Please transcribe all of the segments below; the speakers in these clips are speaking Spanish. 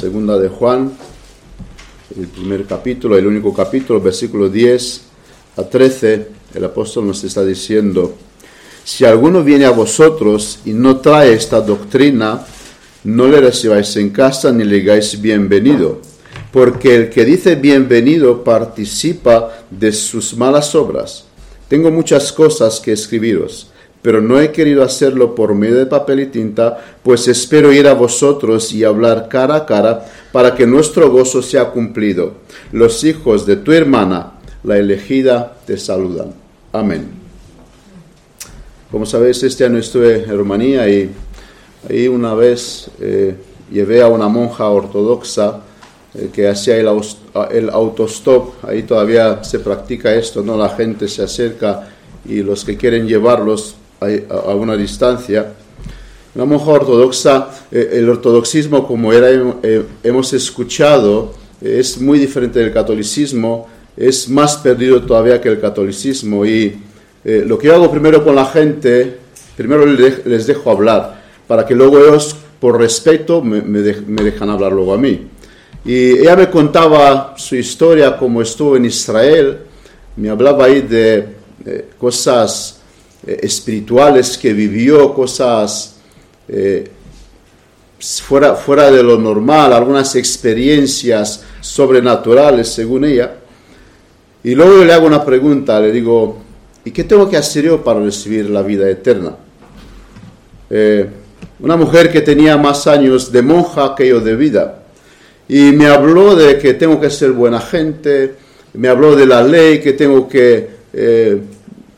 segunda de Juan, el primer capítulo, el único capítulo, versículo 10 a 13, el apóstol nos está diciendo, si alguno viene a vosotros y no trae esta doctrina, no le recibáis en casa ni le digáis bienvenido, porque el que dice bienvenido participa de sus malas obras. Tengo muchas cosas que escribiros pero no he querido hacerlo por medio de papel y tinta, pues espero ir a vosotros y hablar cara a cara para que nuestro gozo sea cumplido. Los hijos de tu hermana, la elegida, te saludan. Amén. Como sabéis, este año estuve en Rumanía y ahí una vez eh, llevé a una monja ortodoxa eh, que hacía el, el autostop. Ahí todavía se practica esto, ¿no? La gente se acerca y los que quieren llevarlos a, una distancia. La monja ortodoxa, eh, el ortodoxismo, como era, eh, hemos escuchado, es muy diferente del catolicismo, es más perdido todavía que el catolicismo. Y eh, lo que yo hago primero con la gente, primero les dejo hablar, para que luego ellos, por respeto, me, me, dejan hablar luego a mí. Y ella me contaba su historia, como estuvo en Israel, me hablaba ahí de cosas eh, espirituales que vivió, cosas eh, fuera, fuera de lo normal, algunas experiencias sobrenaturales según ella. Y luego le hago una pregunta, le digo, ¿y qué tengo que hacer yo para recibir la vida eterna? Eh, una mujer que tenía más años de monja que yo de vida. Y me habló de que tengo que ser buena gente, me habló de la ley, que tengo que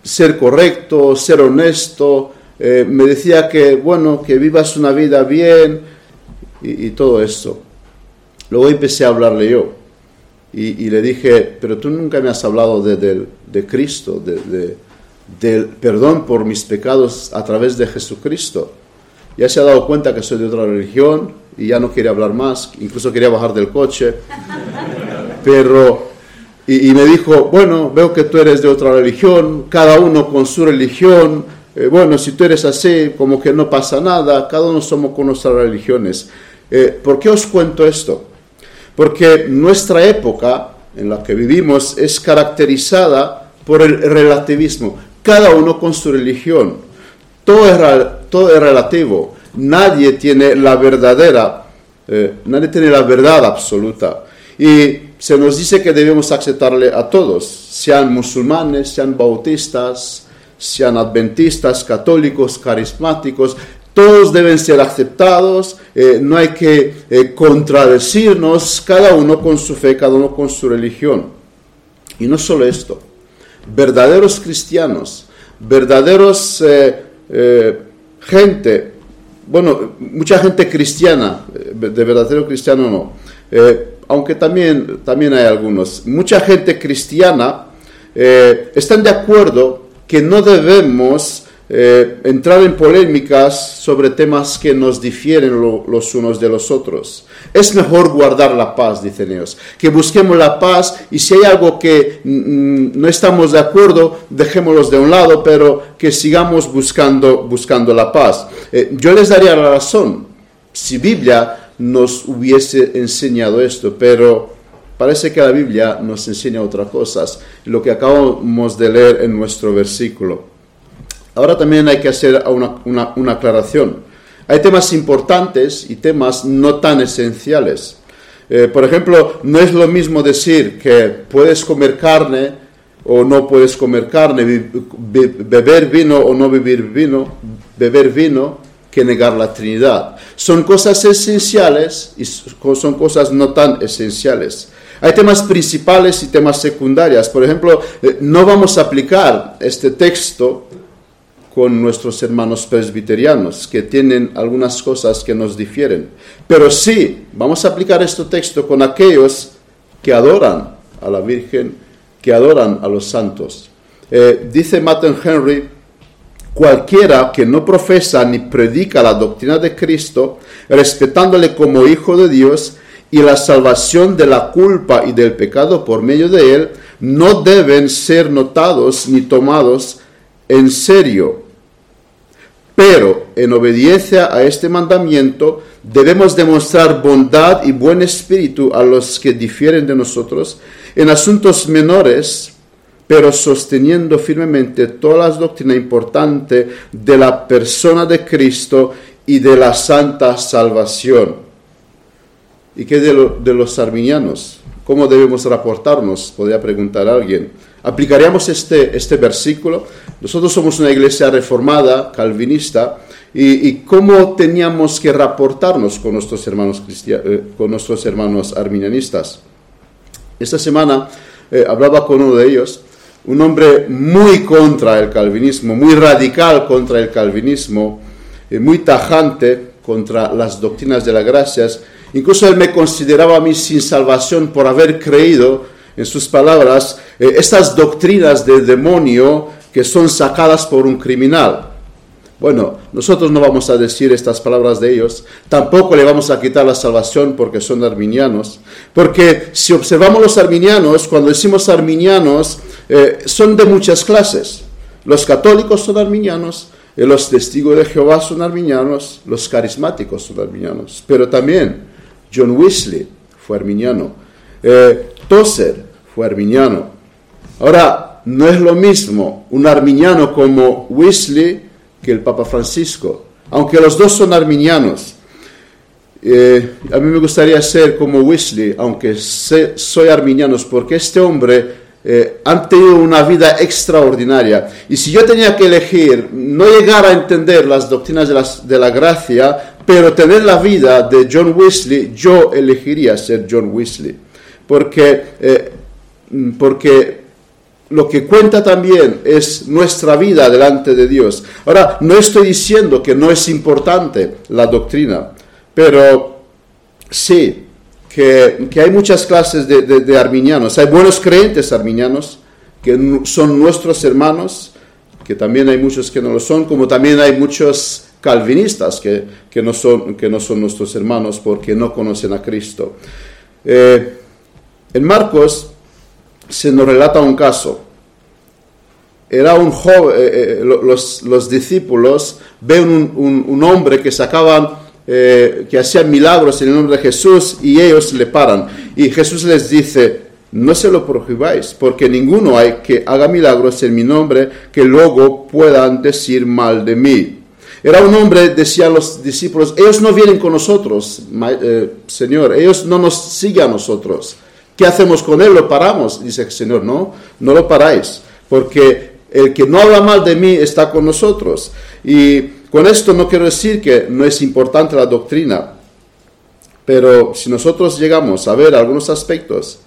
ser correcto, ser honesto, eh, me decía que, bueno, que vivas una vida bien y, todo eso. Luego empecé a hablarle yo y, le dije, pero tú nunca me has hablado de, de, Cristo, de, del perdón por mis pecados a través de Jesucristo. Ya se ha dado cuenta que soy de otra religión y ya no quiere hablar más, incluso quería bajar del coche, pero y, me dijo, bueno, veo que tú eres de otra religión, cada uno con su religión, eh, bueno, si tú eres así, como que no pasa nada, cada uno somos con nuestras religiones. Eh, ¿Por qué os cuento esto? Porque nuestra época en la que vivimos es caracterizada por el relativismo, cada uno con su religión. Todo es, todo es relativo, nadie tiene la verdadera, eh, nadie tiene la verdad absoluta. Y se nos dice que debemos aceptarle a todos, sean musulmanes, sean bautistas, sean adventistas, católicos, carismáticos, todos deben ser aceptados, eh, no hay que eh, contradecirnos, cada uno con su fe, cada uno con su religión. Y no solo esto, verdaderos cristianos, verdaderos eh, gente, bueno, mucha gente cristiana, de verdadero cristiano no, aunque también, también hay algunos, mucha gente cristiana eh, están de acuerdo que no debemos eh, entrar en polémicas sobre temas que nos difieren los unos de los otros. Es mejor guardar la paz, dicen ellos, que busquemos la paz y si hay algo que mm, no estamos de acuerdo, dejémoslos de un lado, pero que sigamos buscando, buscando la paz. Eh, yo les daría la razón. Si Biblia nos hubiese enseñado esto, pero parece que la Biblia nos enseña otras cosas, lo que acabamos de leer en nuestro versículo. Ahora también hay que hacer una, aclaración. Hay temas importantes y temas no tan esenciales. Eh, por ejemplo, no es lo mismo decir que puedes comer carne o no puedes comer carne, beber vino o no beber vino, beber vino, que negar la Trinidad. Son cosas esenciales y son cosas no tan esenciales. Hay temas principales y temas secundarios. Por ejemplo, eh, no vamos a aplicar este texto con nuestros hermanos presbiterianos, que tienen algunas cosas que nos difieren. Pero sí, vamos a aplicar este texto con aquellos que adoran a la Virgen, que adoran a los santos. Eh, dice Martin Henry, Cualquiera que no profesa ni predica la doctrina de Cristo, respetándole como Hijo de Dios y la salvación de la culpa y del pecado por medio de él, no deben ser notados ni tomados en serio. Pero en obediencia a este mandamiento debemos demostrar bondad y buen espíritu a los que difieren de nosotros en asuntos menores, pero sosteniendo firmemente toda la doctrina importante de la persona de Cristo y de la santa salvación. ¿Y qué de, de los arminianos? ¿Cómo debemos reportarnos? Podría preguntar alguien. ¿Aplicaríamos este, este versículo? Nosotros somos una iglesia reformada, calvinista, y, cómo teníamos que reportarnos con nuestros hermanos, eh, con nuestros hermanos arminianistas. Esta semana eh, hablaba con uno de ellos, un hombre muy contra el calvinismo, muy radical contra el calvinismo, eh, muy tajante contra las doctrinas de las gracias. Incluso él me consideraba a mí sin salvación por haber creído, en sus palabras, estas doctrinas del demonio que son sacadas por un criminal. Bueno, nosotros no vamos a decir estas palabras de ellos, tampoco le vamos a quitar la salvación porque son arminianos, porque si observamos los arminianos, cuando decimos arminianos, eh, son de muchas clases. Los católicos son arminianos, eh, los testigos de Jehová son arminianos, los carismáticos son arminianos, pero también John Wesley fue arminiano, eh, Tozer fue arminiano. Ahora, no es lo mismo un arminiano como Wesley, que el Papa Francisco, aunque los dos son arminianos. Eh, a mí me gustaría ser como Wesley, aunque soy arminiano, porque este hombre eh, ha tenido una vida extraordinaria. Y si yo tenía que elegir, no llegar a entender las doctrinas de, de la gracia, pero tener la vida de John Wesley, yo elegiría ser John Wesley. Porque, eh, porque lo que cuenta también es nuestra vida delante de Dios. Ahora, no estoy diciendo que no es importante la doctrina, pero sí que, hay muchas clases de, arminianos. Hay buenos creyentes arminianos que son nuestros hermanos, que también hay muchos que no lo son, como también hay muchos calvinistas que, no, son, nuestros hermanos porque no conocen a Cristo. Eh, en Marcos se nos relata un caso. Era un joven, eh, eh, los, discípulos ven un, hombre que sacaban, eh, que hacía milagros en el nombre de Jesús y ellos le paran. Y Jesús les dice, no se lo prohibáis, porque ninguno hay que haga milagros en mi nombre que luego puedan decir mal de mí. Era un hombre, decían los discípulos, ellos no vienen con nosotros, Señor, ellos no nos siguen a nosotros. ¿Qué hacemos con él? ¿Lo paramos? Dice el Señor, no, no lo paráis, porque el que no habla mal de mí está con nosotros. Y con esto no quiero decir que no es importante la doctrina, pero si nosotros llegamos a ver algunos aspectos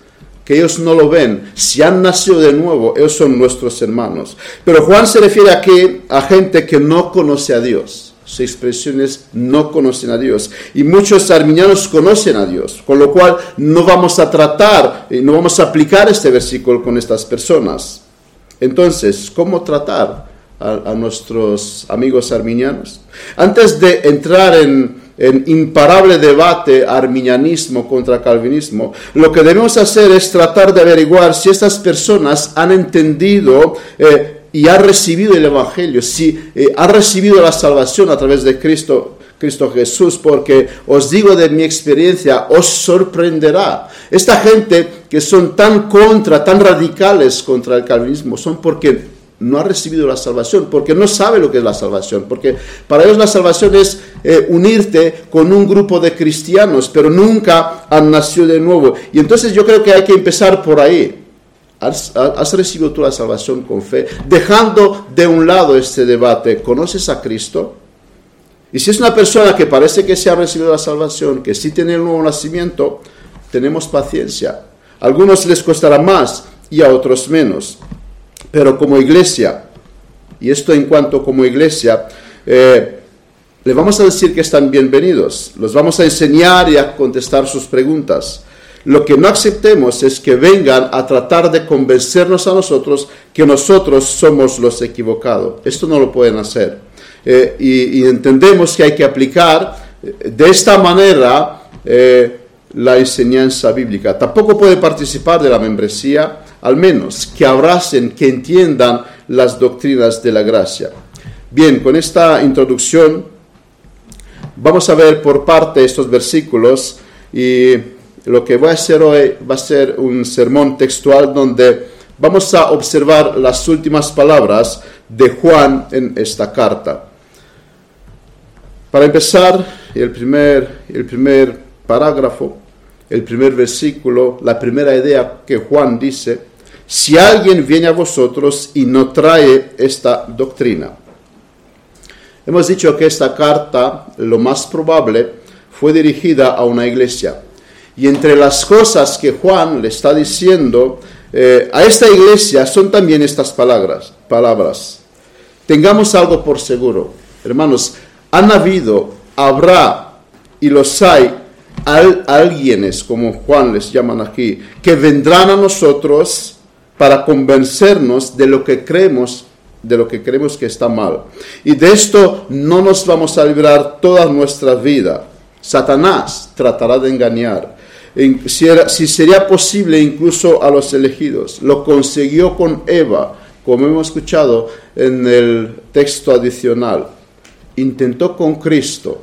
que ellos no lo ven, si han nacido de nuevo, ellos son nuestros hermanos. Pero Juan se refiere aquí a gente que no conoce a Dios sus expresiones no conocen a Dios. Y muchos arminianos conocen a Dios, con lo cual no vamos a tratar, y no vamos a aplicar este versículo con estas personas. Entonces, ¿cómo tratar a, nuestros amigos arminianos? Antes de entrar en, imparable debate arminianismo contra calvinismo, lo que debemos hacer es tratar de averiguar si estas personas han entendido eh, y ha recibido el Evangelio, si eh, ha recibido la salvación a través de Cristo, Cristo Jesús, porque os digo de mi experiencia, os sorprenderá. Esta gente que son tan contra, tan radicales contra el calvinismo, son porque no ha recibido la salvación, porque no sabe lo que es la salvación, porque para ellos la salvación es eh, unirte con un grupo de cristianos, pero nunca han nacido de nuevo. Y entonces yo creo que hay que empezar por ahí. Has, recibido tú la salvación con fe, dejando de un lado este debate, ¿conoces a Cristo? Y si es una persona que parece que se ha recibido la salvación, que sí tiene el nuevo nacimiento, tenemos paciencia. A algunos les costará más y a otros menos. Pero como iglesia, y esto en cuanto como iglesia, eh, le vamos a decir que están bienvenidos. Los vamos a enseñar y a contestar sus preguntas. Lo que no aceptemos es que vengan a tratar de convencernos a nosotros que nosotros somos los equivocados. Esto no lo pueden hacer. Eh, y, entendemos que hay que aplicar eh, de esta manera eh, la enseñanza bíblica. Tampoco puede participar de la membresía, al menos que abracen, que entiendan las doctrinas de la gracia. Bien, con esta introducción vamos a ver por parte estos versículos y lo que voy a hacer hoy va a ser un sermón textual donde vamos a observar las últimas palabras de Juan en esta carta. Para empezar, el primer, el primer parágrafo, el primer versículo, la primera idea que Juan dice, si alguien viene a vosotros y no trae esta doctrina. Hemos dicho que esta carta, lo más probable, fue dirigida a una iglesia. Y entre las cosas que Juan le está diciendo eh, a esta iglesia son también estas palabras, palabras. Tengamos algo por seguro. Hermanos, han habido, habrá y los hay al, alguienes, como Juan les llaman aquí, que vendrán a nosotros para convencernos de lo que creemos de lo que creemos que está mal. Y de esto no nos vamos a librar toda nuestra vida. Satanás tratará de engañar. Si, si sería posible incluso a los elegidos. Lo consiguió con Eva, como hemos escuchado en el texto adicional. Intentó con Cristo.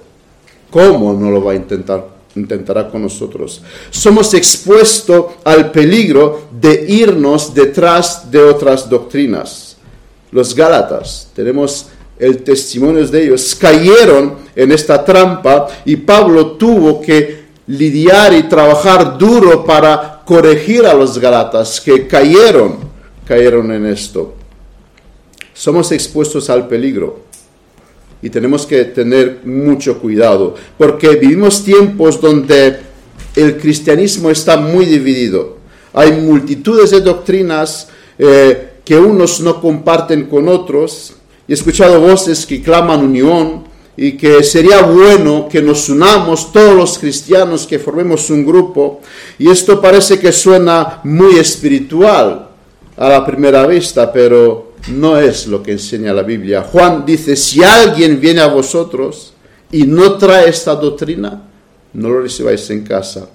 ¿Cómo no lo va a intentar? Intentará con nosotros. Somos expuestos al peligro de irnos detrás de otras doctrinas. Los Gálatas, tenemos el testimonio de ellos, cayeron en esta trampa y Pablo tuvo que lidiar y trabajar duro para corregir a los Gálatas que cayeron, cayeron en esto somos expuestos al peligro y tenemos que tener mucho cuidado, porque vivimos tiempos donde el cristianismo está muy dividido. Hay multitudes de doctrinas eh, que unos no comparten con otros. He escuchado voces que claman unión y que sería bueno que nos unamos todos los cristianos, que formemos un grupo. Y esto parece que suena muy espiritual a la primera vista, pero no es lo que enseña la Biblia. Juan dice, si alguien viene a vosotros y no trae esta doctrina, no lo recibáis en casa.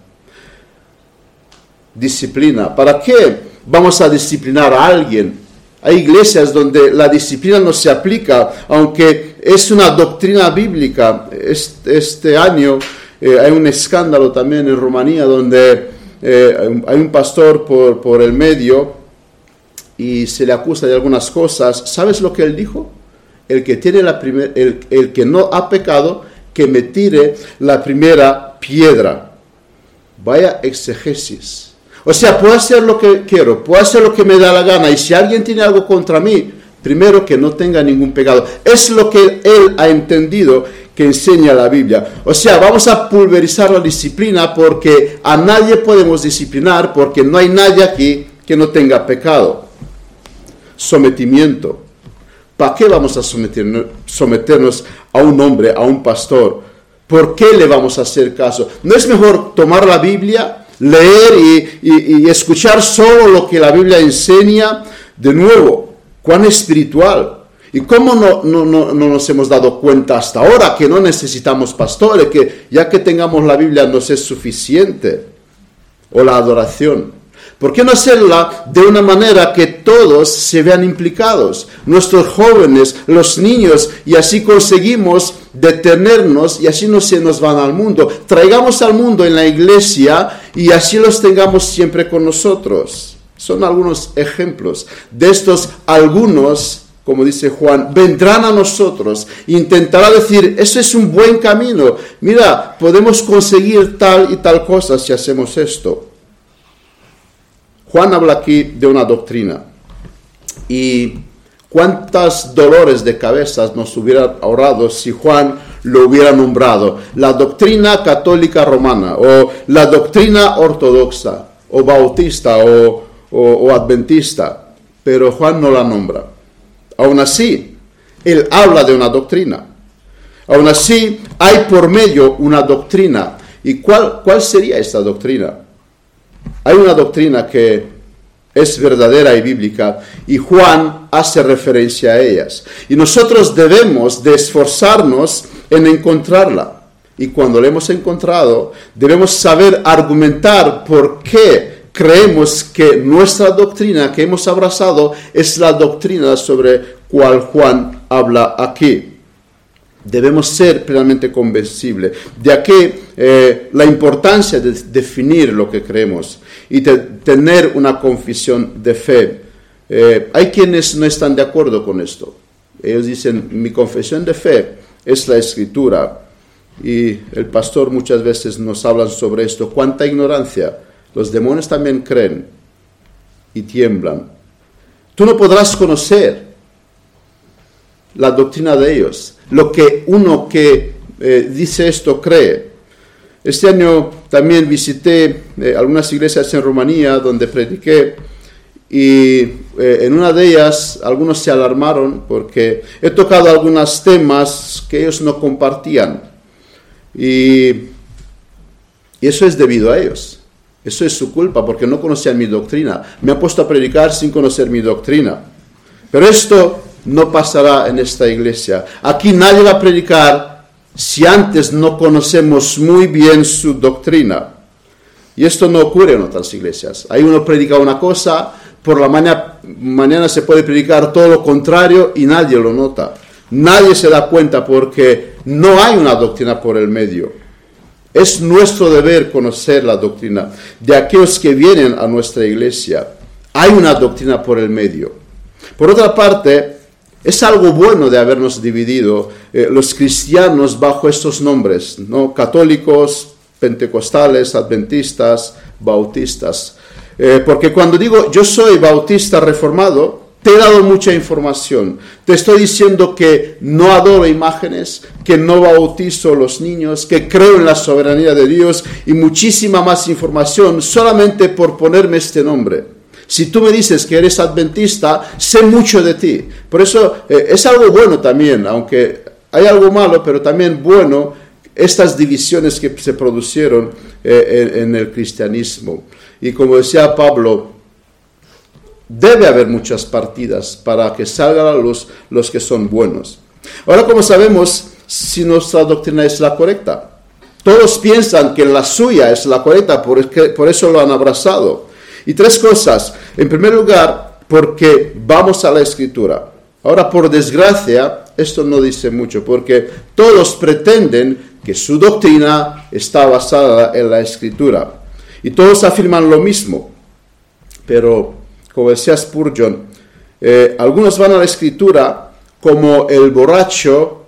Disciplina. ¿Para qué vamos a disciplinar a alguien? Hay iglesias donde la disciplina no se aplica, aunque es una doctrina bíblica. Este, año eh, hay un escándalo también en Rumanía donde eh, hay un pastor por, por el medio y se le acusa de algunas cosas, ¿sabes lo que él dijo? El que, tiene la primer, el, el que no ha pecado, que me tire la primera piedra. Vaya exegesis. O sea, puedo hacer lo que quiero, puedo hacer lo que me da la gana. Y si alguien tiene algo contra mí, primero que no tenga ningún pecado. Es lo que él ha entendido que enseña la Biblia. O sea, vamos a pulverizar la disciplina porque a nadie podemos disciplinar porque no hay nadie aquí que no tenga pecado sometimiento. ¿Para qué vamos a someternos, a un hombre, a un pastor? ¿Por qué le vamos a hacer caso? ¿No es mejor tomar la Biblia, leer y, escuchar solo lo que la Biblia enseña? De nuevo, cuán espiritual. ¿Y cómo no, no, no, nos hemos dado cuenta hasta ahora que no necesitamos pastores, que ya que tengamos la Biblia nos es suficiente? O la adoración. ¿Por qué no hacerla de una manera que todos se vean implicados? Nuestros jóvenes, los niños, y así conseguimos detenernos y así no se nos van al mundo. Traigamos al mundo en la iglesia y así los tengamos siempre con nosotros. Son algunos ejemplos. De estos, algunos, como dice Juan, vendrán a nosotros intentará decir, eso es un buen camino. Mira, podemos conseguir tal y tal cosa si hacemos esto. Juan habla aquí de una doctrina. Y cuántos dolores de cabeza nos hubiera ahorrado si Juan lo hubiera nombrado. La doctrina católica romana o la doctrina ortodoxa o bautista o, o adventista. Pero Juan no la nombra. Aún así, él habla de una doctrina. Aún así, hay por medio una doctrina. ¿Y cuál, cuál sería esta doctrina? Hay una doctrina que es verdadera y bíblica y Juan hace referencia a ellas. Y nosotros debemos de esforzarnos en encontrarla. Y cuando la hemos encontrado, debemos saber argumentar por qué creemos que nuestra doctrina que hemos abrazado es la doctrina sobre cual Juan habla aquí. Debemos ser plenamente convencibles. De aquí eh, la importancia de definir lo que creemos y de tener una confesión de fe. Eh, hay quienes no están de acuerdo con esto. Ellos dicen, mi confesión de fe es la escritura. Y el pastor muchas veces nos habla sobre esto. ¿Cuánta ignorancia? Los demonios también creen y tiemblan. Tú no podrás conocer la doctrina de ellos, lo que uno que eh, dice esto cree. Este año también visité eh, algunas iglesias en Rumanía donde prediqué y eh, en una de ellas algunos se alarmaron porque he tocado algunos temas que ellos no compartían y, y eso es debido a ellos. Eso es su culpa porque no conocían mi doctrina. Me han puesto a predicar sin conocer mi doctrina. Pero esto no pasará en esta iglesia. Aquí nadie va a predicar si antes no conocemos muy bien su doctrina. Y esto no ocurre en otras iglesias. Ahí uno predica una cosa, por la mañana, mañana se puede predicar todo lo contrario y nadie lo nota. Nadie se da cuenta porque no hay una doctrina por el medio. Es nuestro deber conocer la doctrina de aquellos que vienen a nuestra iglesia. Hay una doctrina por el medio. Por otra parte, es algo bueno de habernos dividido eh, los cristianos bajo estos nombres, ¿no? católicos, pentecostales, adventistas, bautistas. Eh, porque cuando digo yo soy bautista reformado, te he dado mucha información. Te estoy diciendo que no adoro imágenes, que no bautizo a los niños, que creo en la soberanía de Dios y muchísima más información solamente por ponerme este nombre. Si tú me dices que eres adventista, sé mucho de ti. Por eso eh, es algo bueno también, aunque hay algo malo, pero también bueno estas divisiones que se produjeron eh, en, el cristianismo. Y como decía Pablo, debe haber muchas partidas para que salgan luz los que son buenos. Ahora, como sabemos si nuestra doctrina es la correcta? Todos piensan que la suya es la correcta, por eso lo han abrazado. Y tres cosas. En primer lugar, porque vamos a la escritura. Ahora, por desgracia, esto no dice mucho, porque todos pretenden que su doctrina está basada en la escritura. Y todos afirman lo mismo. Pero, como decía Spurgeon, eh, algunos van a la escritura como el borracho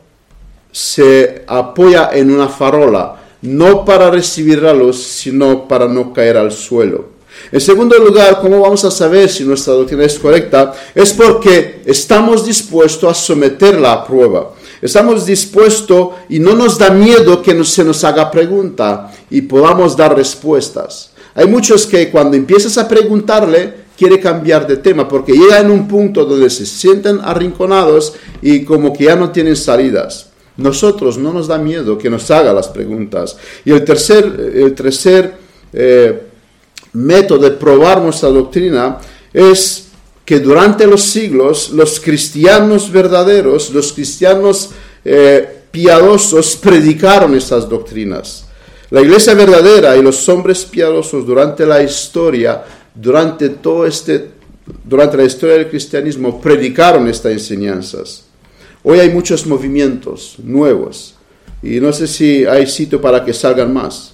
se apoya en una farola, no para recibir la luz, sino para no caer al suelo. En segundo lugar, ¿cómo vamos a saber si nuestra doctrina es correcta? Es porque estamos dispuestos a someterla a prueba. Estamos dispuestos y no nos da miedo que se nos haga pregunta y podamos dar respuestas. Hay muchos que cuando empiezas a preguntarle, quiere cambiar de tema porque llega en un punto donde se sienten arrinconados y como que ya no tienen salidas. Nosotros no nos da miedo que nos haga las preguntas. Y el tercer, el tercer eh, método de probar nuestra doctrina es que durante los siglos los cristianos verdaderos, los cristianos eh, piadosos predicaron estas doctrinas. La iglesia verdadera y los hombres piadosos durante la historia, durante todo este, durante la historia del cristianismo, predicaron estas enseñanzas. Hoy hay muchos movimientos nuevos y no sé si hay sitio para que salgan más.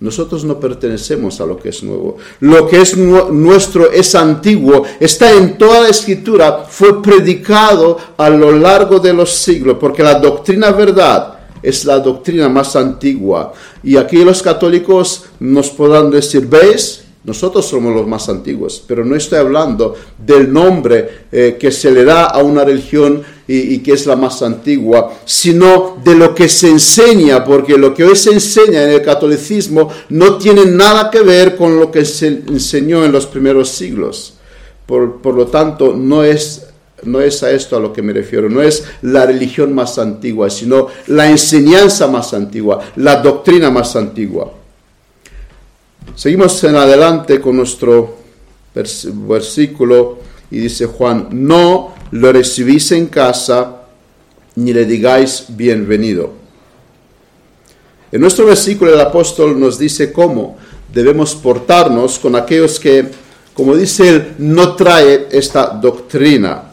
Nosotros no pertenecemos a lo que es nuevo. Lo que es nuestro es antiguo, está en toda la escritura, fue predicado a lo largo de los siglos, porque la doctrina verdad es la doctrina más antigua. Y aquí los católicos nos podrán decir, ¿veis? Nosotros somos los más antiguos, pero no estoy hablando del nombre eh, que se le da a una religión y, que es la más antigua, sino de lo que se enseña, porque lo que hoy se enseña en el catolicismo no tiene nada que ver con lo que se enseñó en los primeros siglos. Por, por lo tanto, no es no es a esto a lo que me refiero, no es la religión más antigua, sino la enseñanza más antigua, la doctrina más antigua. Seguimos en adelante con nuestro versículo y dice Juan, no lo recibís en casa ni le digáis bienvenido. En nuestro versículo el apóstol nos dice cómo debemos portarnos con aquellos que, como dice él, no trae esta doctrina.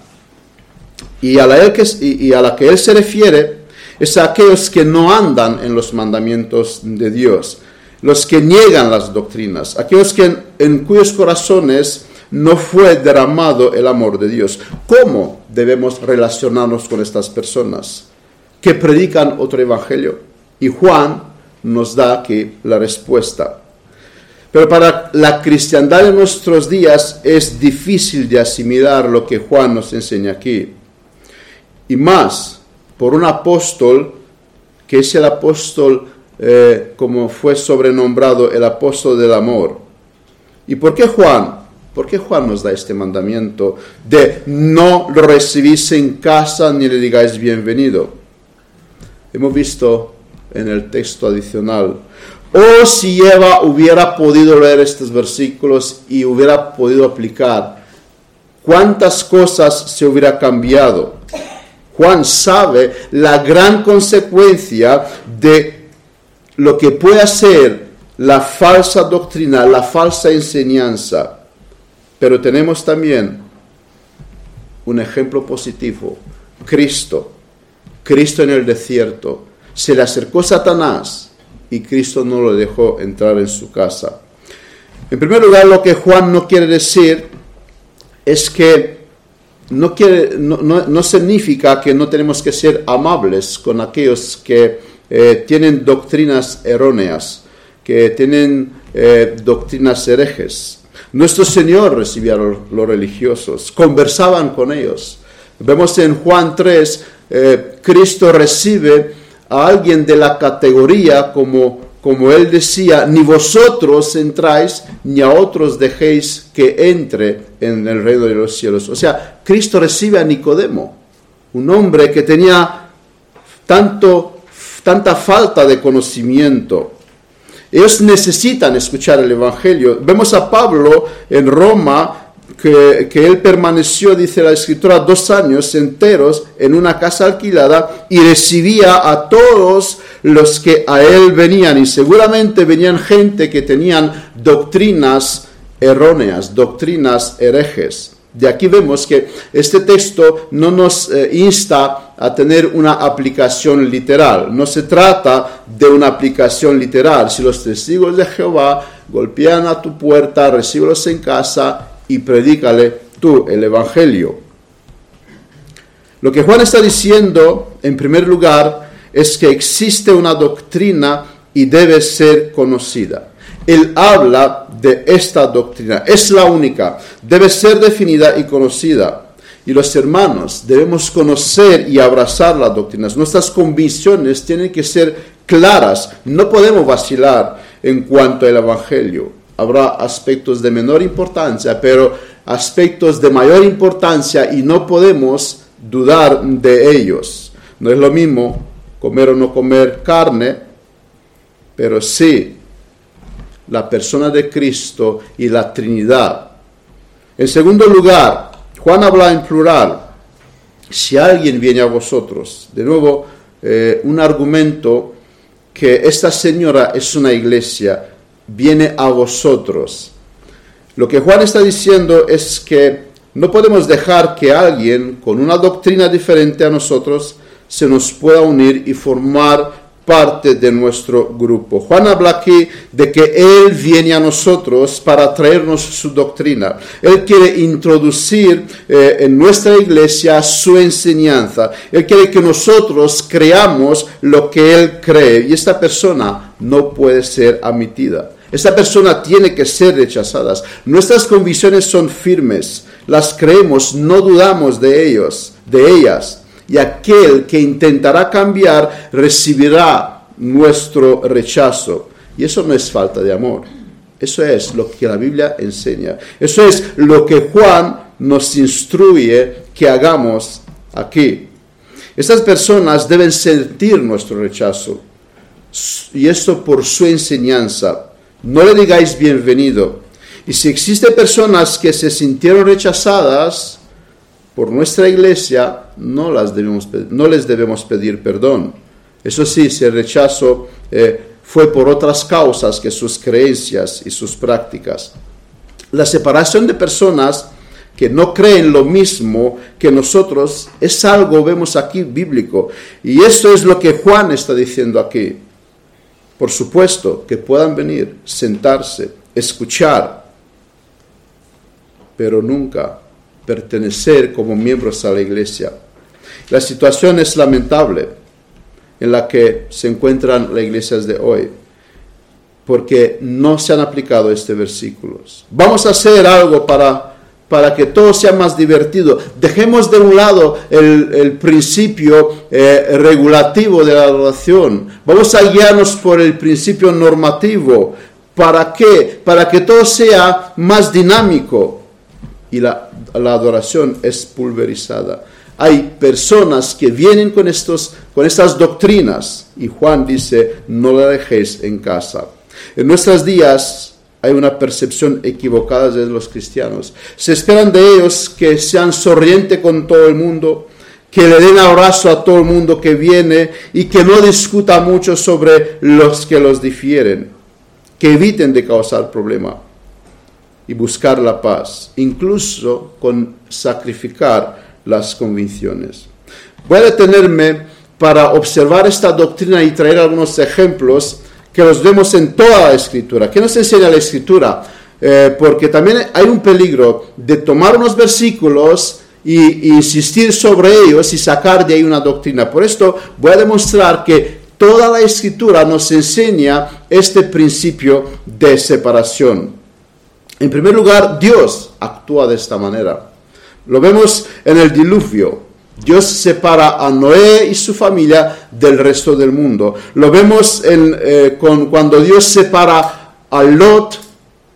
Y a, la que, y a la que él se refiere es a aquellos que no andan en los mandamientos de Dios, los que niegan las doctrinas, aquellos que en, cuyos corazones no fue derramado el amor de Dios. ¿Cómo debemos relacionarnos con estas personas que predican otro evangelio? Y Juan nos da aquí la respuesta. Pero para la cristiandad de nuestros días es difícil de asimilar lo que Juan nos enseña aquí. Y más, por un apóstol que es el apóstol, eh, como fue sobrenombrado, el apóstol del amor. ¿Y por qué Juan? ¿Por qué Juan nos da este mandamiento de no lo recibís en casa ni le digáis bienvenido? Hemos visto en el texto adicional o si Eva hubiera podido leer estos versículos y hubiera podido aplicar, ¿cuántas cosas se hubiera cambiado? Juan sabe la gran consecuencia de lo que puede ser la falsa doctrina, la falsa enseñanza. Pero tenemos también un ejemplo positivo, Cristo. Cristo en el desierto. Se le acercó Satanás y Cristo no lo dejó entrar en su casa. En primer lugar, lo que Juan no quiere decir es que no, quiere, no, significa que no tenemos que ser amables con aquellos que eh, tienen doctrinas erróneas, que tienen eh, doctrinas herejes. Nuestro Señor recibía a los, religiosos, conversaban con ellos. Vemos en Juan 3, eh, Cristo recibe a alguien de la categoría como, como él decía, ni vosotros entráis, ni a otros dejéis que entre en el reino de los cielos. O sea, Cristo recibe a Nicodemo, un hombre que tenía tanto, tanta falta de conocimiento. Ellos necesitan escuchar el Evangelio. Vemos a Pablo en Roma que, él permaneció, dice la escritura, dos años enteros en una casa alquilada y recibía a todos los que a él venían. Y seguramente venían gente que tenían doctrinas erróneas, doctrinas herejes. De aquí vemos que este texto no nos eh, insta a tener una aplicación literal. No se trata de una aplicación literal. Si los testigos de Jehová golpean a tu puerta, recíbelos en casa y predícale tú el Evangelio. Lo que Juan está diciendo, en primer lugar, es que existe una doctrina y debe ser conocida. Él habla de esta doctrina, es la única, debe ser definida y conocida. Y los hermanos debemos conocer y abrazar las doctrinas. Nuestras convicciones tienen que ser claras, no podemos vacilar en cuanto al Evangelio habrá aspectos de menor importancia, pero aspectos de mayor importancia y no podemos dudar de ellos. No es lo mismo comer o no comer carne, pero sí la persona de Cristo y la Trinidad. En segundo lugar, Juan habla en plural. Si alguien viene a vosotros, de nuevo, eh, un argumento que esta señora es una iglesia viene a vosotros. Lo que Juan está diciendo es que no podemos dejar que alguien con una doctrina diferente a nosotros se nos pueda unir y formar parte de nuestro grupo. Juan habla aquí de que Él viene a nosotros para traernos su doctrina. Él quiere introducir eh, en nuestra iglesia su enseñanza. Él quiere que nosotros creamos lo que Él cree y esta persona no puede ser admitida. Esta persona tiene que ser rechazada. Nuestras convicciones son firmes, las creemos, no dudamos de ellos, de ellas. Y aquel que intentará cambiar recibirá nuestro rechazo. Y eso no es falta de amor. Eso es lo que la Biblia enseña. Eso es lo que Juan nos instruye que hagamos aquí. Estas personas deben sentir nuestro rechazo. Y esto por su enseñanza, no le digáis bienvenido. Y si existen personas que se sintieron rechazadas por nuestra iglesia, no, las debemos, no les debemos pedir perdón. Eso sí, si el rechazo eh, fue por otras causas que sus creencias y sus prácticas. La separación de personas que no creen lo mismo que nosotros, es algo, vemos aquí, bíblico. Y esto es lo que Juan está diciendo aquí. Por supuesto, que puedan venir, sentarse, escuchar, pero nunca pertenecer como miembros a la iglesia. La situación es lamentable en la que se encuentran las iglesias de hoy porque no se han aplicado estos versículos. Vamos a hacer algo para, para que todo sea más divertido. Dejemos de un lado el, principio eh, regulativo de la adoración. Vamos a guiarnos por el principio normativo. ¿Para qué? Para que todo sea más dinámico. Y la, adoración es pulverizada. Hay personas que vienen con, estos, con estas doctrinas y Juan dice, no la dejéis en casa. En nuestros días hay una percepción equivocada de los cristianos. Se esperan de ellos que sean sonrientes con todo el mundo, que le den abrazo a todo el mundo que viene y que no discuta mucho sobre los que los difieren, que eviten de causar problema y buscar la paz, incluso con sacrificar las convicciones. Voy a detenerme para observar esta doctrina y traer algunos ejemplos que los vemos en toda la escritura. ¿Qué nos enseña la escritura? Eh, porque también hay un peligro de tomar unos versículos y, insistir sobre ellos y sacar de ahí una doctrina. Por esto voy a demostrar que toda la escritura nos enseña este principio de separación. En primer lugar, Dios actúa de esta manera. Lo vemos en el diluvio. Dios separa a Noé y su familia del resto del mundo. Lo vemos eh, con, cuando Dios separa a Lot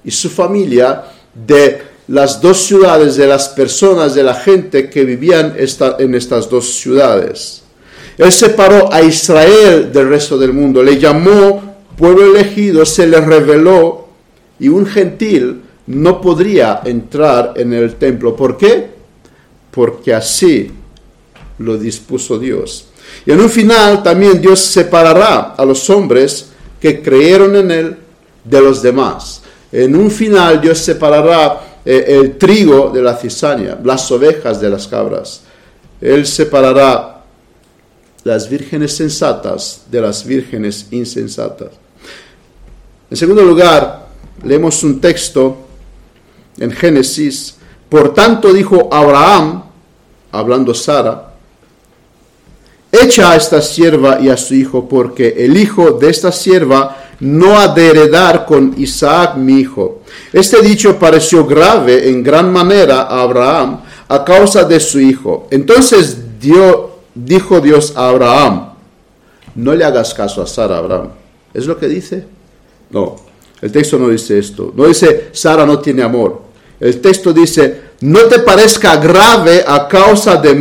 y su familia de las dos ciudades, de las personas, de la gente que vivían en estas dos ciudades. Él separó a Israel del resto del mundo, le llamó pueblo elegido, se le reveló y un gentil no podría entrar en el templo. ¿Por qué? Porque así lo dispuso Dios. Y en un final también Dios separará a los hombres que creyeron en Él de los demás. En un final Dios separará eh, el trigo de la cizaña, las ovejas de las cabras. Él separará las vírgenes sensatas de las vírgenes insensatas. En segundo lugar, leemos un texto en Génesis. Por tanto dijo Abraham, hablando Sara, echa a esta sierva y a su hijo, porque el hijo de esta sierva no ha de heredar con Isaac mi hijo. Este dicho pareció grave en gran manera a Abraham a causa de su hijo. Entonces dijo Dios a Abraham, no le hagas caso a Sara, Abraham. ¿Es lo que dice? No, el texto no dice esto. No dice, Sara no tiene amor. El texto dice, no te parezca grave a causa de,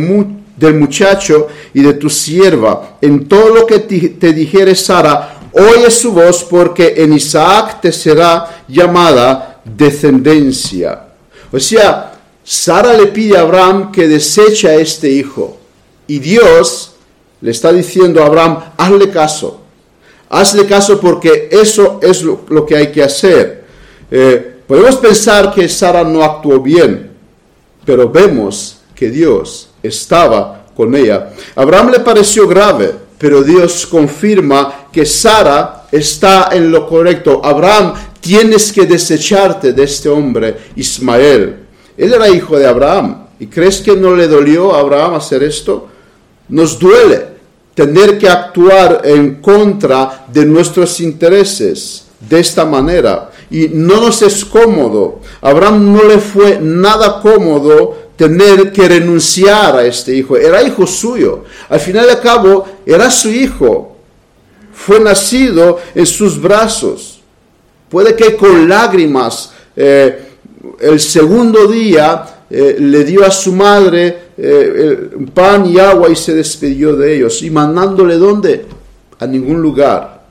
del muchacho y de tu sierva. En todo lo que te, dijere Sara, oye su voz, porque en Isaac te será llamada descendencia. O sea, Sara le pide a Abraham que deseche a este hijo. Y Dios le está diciendo a Abraham, hazle caso. Hazle caso porque eso es lo, que hay que hacer. Eh, podemos pensar que Sara no actuó bien, pero vemos que Dios estaba con ella. Abraham le pareció grave, pero Dios confirma que Sara está en lo correcto. Abraham, tienes que desecharte de este hombre, Ismael. Él era hijo de Abraham. ¿Y crees que no le dolió a Abraham hacer esto? Nos duele tener que actuar en contra de nuestros intereses de esta manera. Y no nos es cómodo. Abraham no le fue nada cómodo tener que renunciar a este hijo. Era hijo suyo. Al final de cabo, era su hijo. Fue nacido en sus brazos. Puede que con lágrimas eh, el segundo día eh, le dio a su madre eh, pan y agua y se despidió de ellos. ¿Y mandándole dónde? A ningún lugar.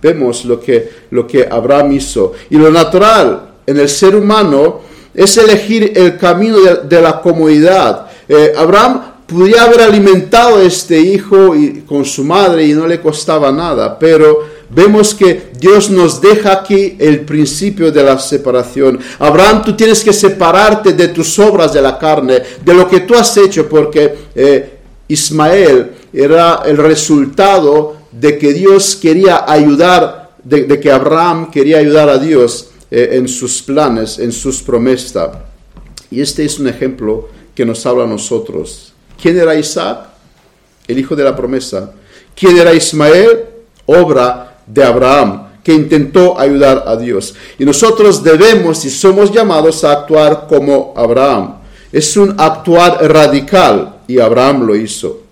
Vemos lo que, lo que Abraham hizo. Y lo natural en el ser humano es elegir el camino de, la comodidad. Eh, Abraham podía haber alimentado a este hijo y, con su madre y no le costaba nada, pero vemos que Dios nos deja aquí el principio de la separación. Abraham, tú tienes que separarte de tus obras de la carne, de lo que tú has hecho, porque eh, Ismael era el resultado de que Dios quería ayudar, de, que Abraham quería ayudar a Dios eh, en sus planes, en sus promesas. Y este es un ejemplo que nos habla a nosotros. ¿Quién era Isaac? El hijo de la promesa. ¿Quién era Ismael? Obra de Abraham, que intentó ayudar a Dios. Y nosotros debemos y somos llamados a actuar como Abraham. Es un actuar radical y Abraham lo hizo.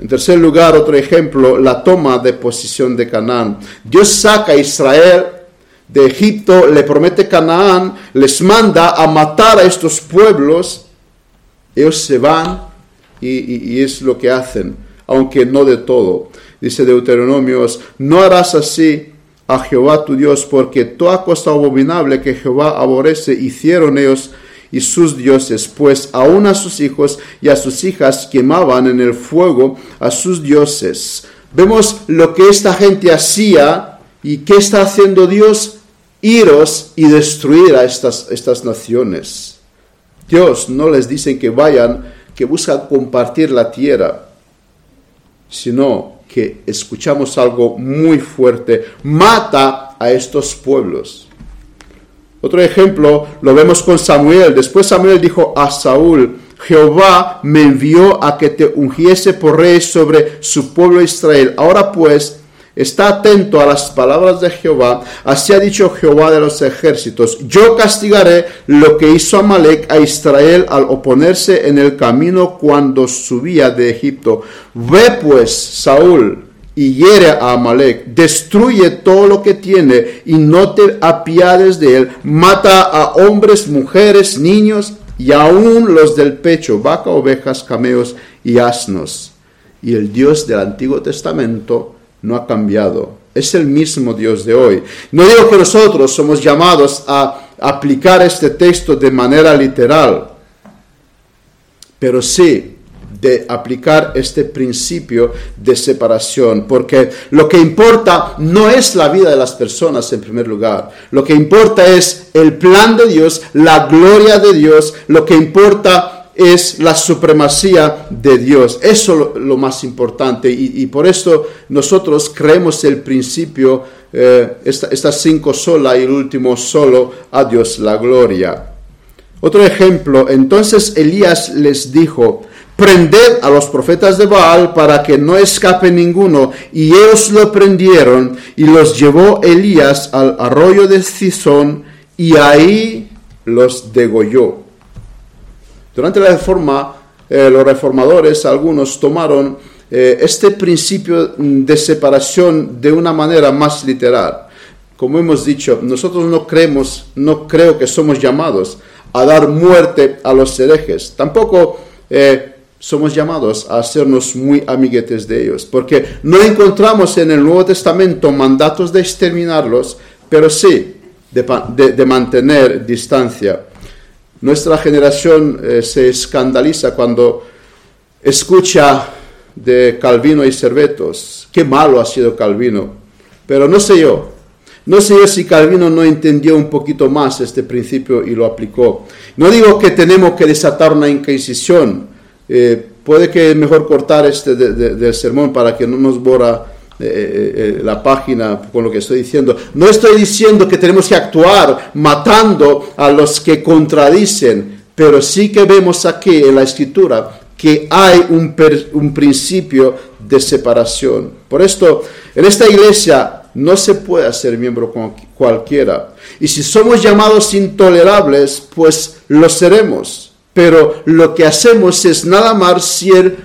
En tercer lugar, otro ejemplo, la toma de posición de Canaán. Dios saca a Israel de Egipto, le promete Canaán, les manda a matar a estos pueblos. Ellos se van y, es lo que hacen, aunque no de todo. Dice Deuteronomios, no harás así a Jehová tu Dios, porque toda cosa abominable que Jehová aborrece hicieron ellos y sus dioses, pues aún a sus hijos y a sus hijas quemaban en el fuego a sus dioses. Vemos lo que esta gente hacía y qué está haciendo Dios, iros y destruir a estas, estas naciones. Dios no les dice que vayan, que buscan compartir la tierra, sino escuchamos algo muy fuerte, mata a estos pueblos. Otro ejemplo lo vemos con Samuel. Después Samuel dijo a Saúl, Jehová me envió a que te ungiese por rey sobre su pueblo Israel. Ahora pues, está atento a las palabras de Jehová. Así ha dicho Jehová de los ejércitos. Yo castigaré lo que hizo Amalek a Israel al oponerse en el camino cuando subía de Egipto. Ve pues, Saúl, y hiere a Amalek, destruye todo lo que tiene y no te apiades de él, mata a hombres, mujeres, niños y aún los del pecho, vaca, ovejas, cameos y asnos. Y el Dios del Antiguo Testamento no ha cambiado, es el mismo Dios de hoy. No digo que nosotros somos llamados a aplicar este texto de manera literal, pero sí de aplicar este principio de separación, porque lo que importa no es la vida de las personas en primer lugar, lo que importa es el plan de Dios, la gloria de Dios, lo que importa es la supremacía de Dios. Eso es lo, más importante y, por eso nosotros creemos el principio, eh, estas cinco sola y el último solo, a Dios la gloria. Otro ejemplo, entonces Elías les dijo, prended a los profetas de Baal para que no escape ninguno. Y ellos lo prendieron y los llevó Elías al arroyo de Cisón y ahí los degolló. Durante la reforma, eh, los reformadores, algunos tomaron eh, este principio de separación de una manera más literal. Como hemos dicho, nosotros no creemos, no creo que somos llamados a dar muerte a los herejes. Tampoco eh, somos llamados a hacernos muy amiguetes de ellos, porque no encontramos en el Nuevo Testamento mandatos de exterminarlos, pero sí de, mantener distancia. Nuestra generación eh, se escandaliza cuando escucha de Calvino y Cervetos, qué malo ha sido Calvino, pero no sé yo, no sé yo si Calvino no entendió un poquito más este principio y lo aplicó. No digo que tenemos que desatar una inquisición, eh, puede que mejor cortar este del sermón para que no nos borra eh, eh, la página con lo que estoy diciendo. No estoy diciendo que tenemos que actuar matando a los que contradicen, pero sí que vemos aquí en la escritura que hay un, un principio de separación. Por esto, en esta iglesia no se puede ser miembro cualquiera. Y si somos llamados intolerables, pues lo seremos pero lo que hacemos es nada más ser,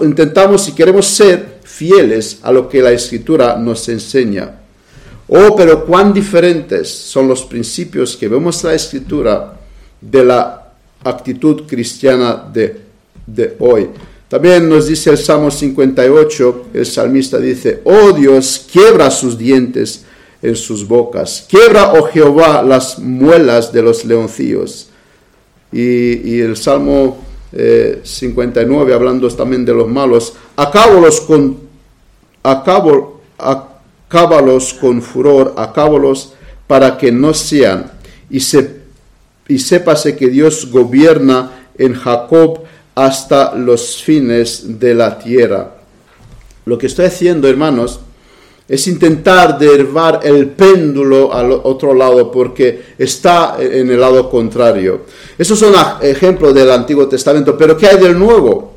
intentamos y queremos ser fieles a lo que la escritura nos enseña. Oh, pero cuán diferentes son los principios que vemos en la escritura de la actitud cristiana de, de hoy. También nos dice el Salmo 58, el salmista dice, oh Dios, quiebra sus dientes en sus bocas, quiebra, oh Jehová, las muelas de los leoncillos y, el Salmo 59, eh, hablando también de los malos, acabo los con, acábalos con furor, acábalos para que no sean, y, se, y sépase que Dios gobierna en Jacob hasta los fines de la tierra. Lo que estoy haciendo, hermanos, es intentar derribar el péndulo al otro lado porque está en el lado contrario. Esos son ejemplos del Antiguo Testamento, pero ¿qué hay del Nuevo?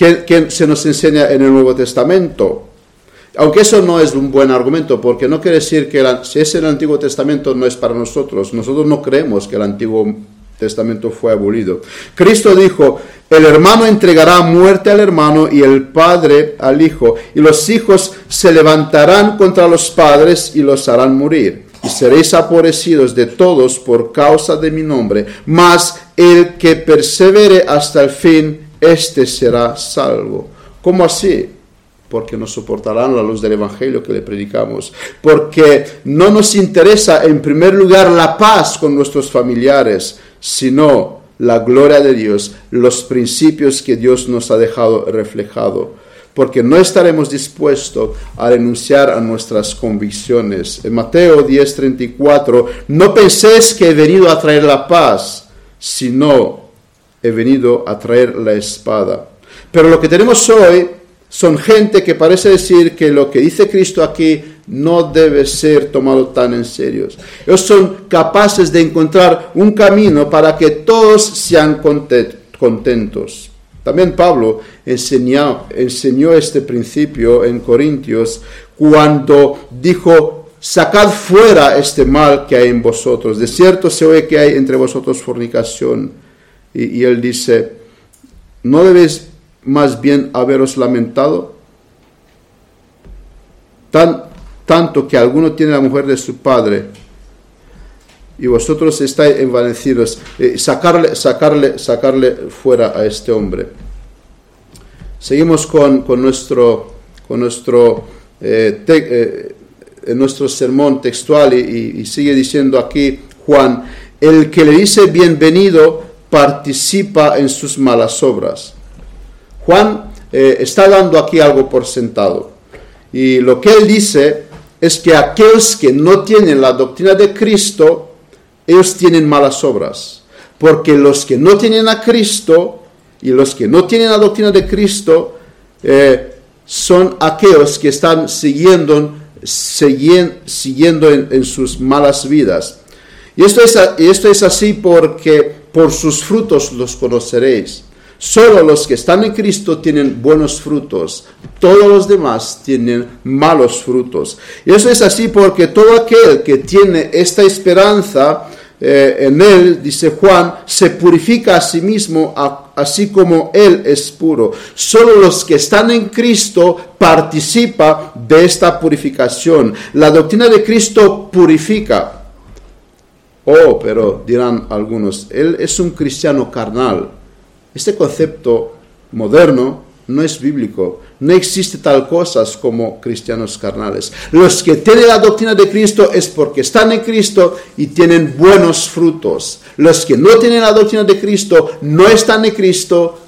¿Qué, se nos enseña en el Nuevo Testamento? Aunque eso no es un buen argumento, porque no quiere decir que si es el Antiguo Testamento no es para nosotros. Nosotros no creemos que el Antiguo Testamento fue abolido. Cristo dijo, el hermano entregará muerte al hermano y el padre al hijo, y los hijos se levantarán contra los padres y los harán morir. Y seréis aborrecidos de todos por causa de mi nombre, mas el que persevere hasta el fin, éste será salvo. ¿Cómo así? porque nos soportarán la luz del Evangelio que le predicamos, porque no nos interesa en primer lugar la paz con nuestros familiares, sino la gloria de Dios, los principios que Dios nos ha dejado reflejado, porque no estaremos dispuestos a renunciar a nuestras convicciones. En Mateo 10:34, no penséis que he venido a traer la paz, sino he venido a traer la espada. Pero lo que tenemos hoy son gente que parece decir que lo que dice Cristo aquí no debe ser tomado tan en serio. Ellos son capaces de encontrar un camino para que todos sean contentos. También Pablo enseñó, este principio en Corintios cuando dijo, sacad fuera este mal que hay en vosotros. De cierto se oye que hay entre vosotros fornicación. Y, él dice, ¿no debéis más bien haberos lamentado? Tan, tanto que alguno tiene la mujer de su padre y vosotros estáis envanecidos, eh, sacarle, sacarle, sacarle fuera a este hombre. Seguimos con, nuestro, con nuestro, eh, eh, nuestro sermón textual y sigue diciendo aquí Juan, el que le dice bienvenido participa en sus malas obras. Juan eh, está dando aquí algo por sentado. Y lo que él dice es que aquellos que no tienen la doctrina de Cristo, ellos tienen malas obras. Porque los que no tienen a Cristo y los que no tienen la doctrina de Cristo eh, son aquellos que están siguiendo, siguiendo en, sus malas vidas. Y esto, es, y esto es así porque por sus frutos los conoceréis. Solo los que están en Cristo tienen buenos frutos, todos los demás tienen malos frutos. Y eso es así porque todo aquel que tiene esta esperanza eh, en Él, dice Juan, se purifica a sí mismo así como Él es puro. Solo los que están en Cristo participan de esta purificación. La doctrina de Cristo purifica. Oh, pero dirán algunos, Él es un cristiano carnal. Este concepto moderno no es bíblico. No existe tal cosas como cristianos carnales. Los que tienen la doctrina de Cristo es porque están en Cristo y tienen buenos frutos. Los que no tienen la doctrina de Cristo no están en Cristo